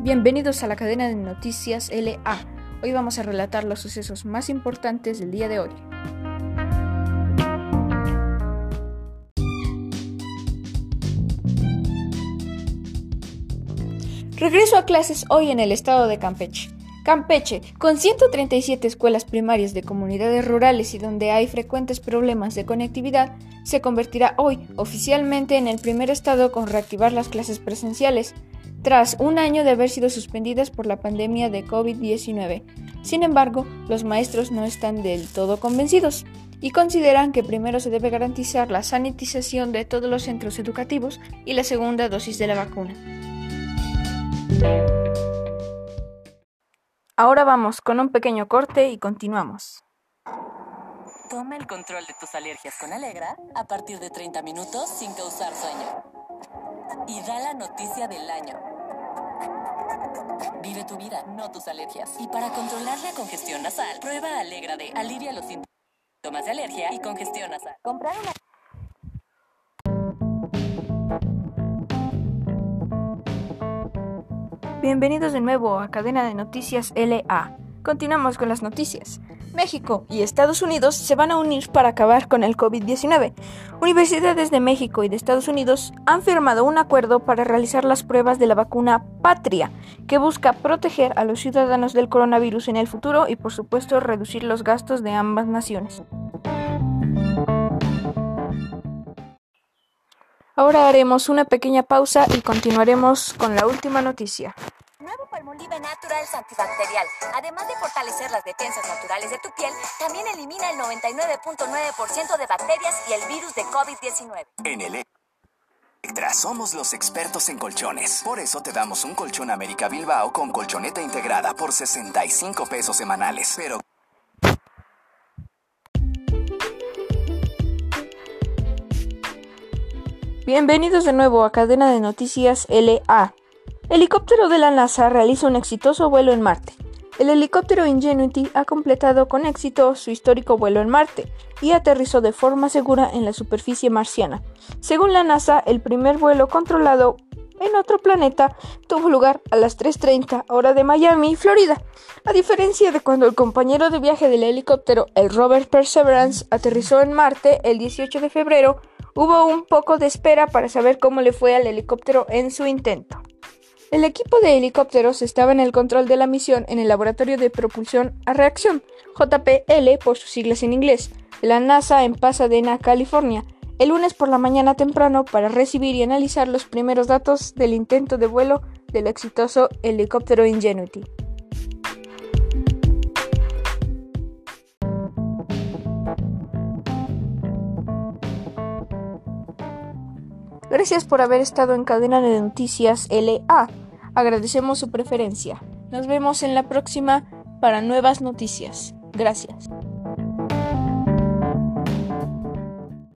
Bienvenidos a la cadena de noticias LA. Hoy vamos a relatar los sucesos más importantes del día de hoy. Regreso a clases hoy en el estado de Campeche. Campeche, con 137 escuelas primarias de comunidades rurales y donde hay frecuentes problemas de conectividad, se convertirá hoy oficialmente en el primer estado con reactivar las clases presenciales, tras un año de haber sido suspendidas por la pandemia de COVID-19. Sin embargo, los maestros no están del todo convencidos y consideran que primero se debe garantizar la sanitización de todos los centros educativos y la segunda dosis de la vacuna. Ahora vamos con un pequeño corte y continuamos. Toma el control de tus alergias con Alegra a partir de 30 minutos sin causar sueño. Y da la noticia del año. Vive tu vida, no tus alergias. Y para controlar la congestión nasal, prueba Alegra de alivia los síntomas de alergia y congestión nasal. Comprar una Bienvenidos de nuevo a Cadena de Noticias LA. Continuamos con las noticias. México y Estados Unidos se van a unir para acabar con el COVID-19. Universidades de México y de Estados Unidos han firmado un acuerdo para realizar las pruebas de la vacuna Patria, que busca proteger a los ciudadanos del coronavirus en el futuro y por supuesto reducir los gastos de ambas naciones. Ahora haremos una pequeña pausa y continuaremos con la última noticia. Nuevo Palmolive Naturals antibacterial. Además de fortalecer las defensas naturales de tu piel, también elimina el 99.9% de bacterias y el virus de COVID-19. En el Electra somos los expertos en colchones. Por eso te damos un colchón América Bilbao con colchoneta integrada por 65 pesos semanales. Pero Bienvenidos de nuevo a Cadena de Noticias LA. Helicóptero de la NASA realiza un exitoso vuelo en Marte. El helicóptero Ingenuity ha completado con éxito su histórico vuelo en Marte y aterrizó de forma segura en la superficie marciana. Según la NASA, el primer vuelo controlado en otro planeta tuvo lugar a las 3.30 hora de Miami, Florida. A diferencia de cuando el compañero de viaje del helicóptero, el Robert Perseverance, aterrizó en Marte el 18 de febrero, Hubo un poco de espera para saber cómo le fue al helicóptero en su intento. El equipo de helicópteros estaba en el control de la misión en el Laboratorio de Propulsión a Reacción, JPL por sus siglas en inglés, de la NASA en Pasadena, California, el lunes por la mañana temprano para recibir y analizar los primeros datos del intento de vuelo del exitoso helicóptero Ingenuity. Gracias por haber estado en Cadena de Noticias LA. Agradecemos su preferencia. Nos vemos en la próxima para nuevas noticias. Gracias.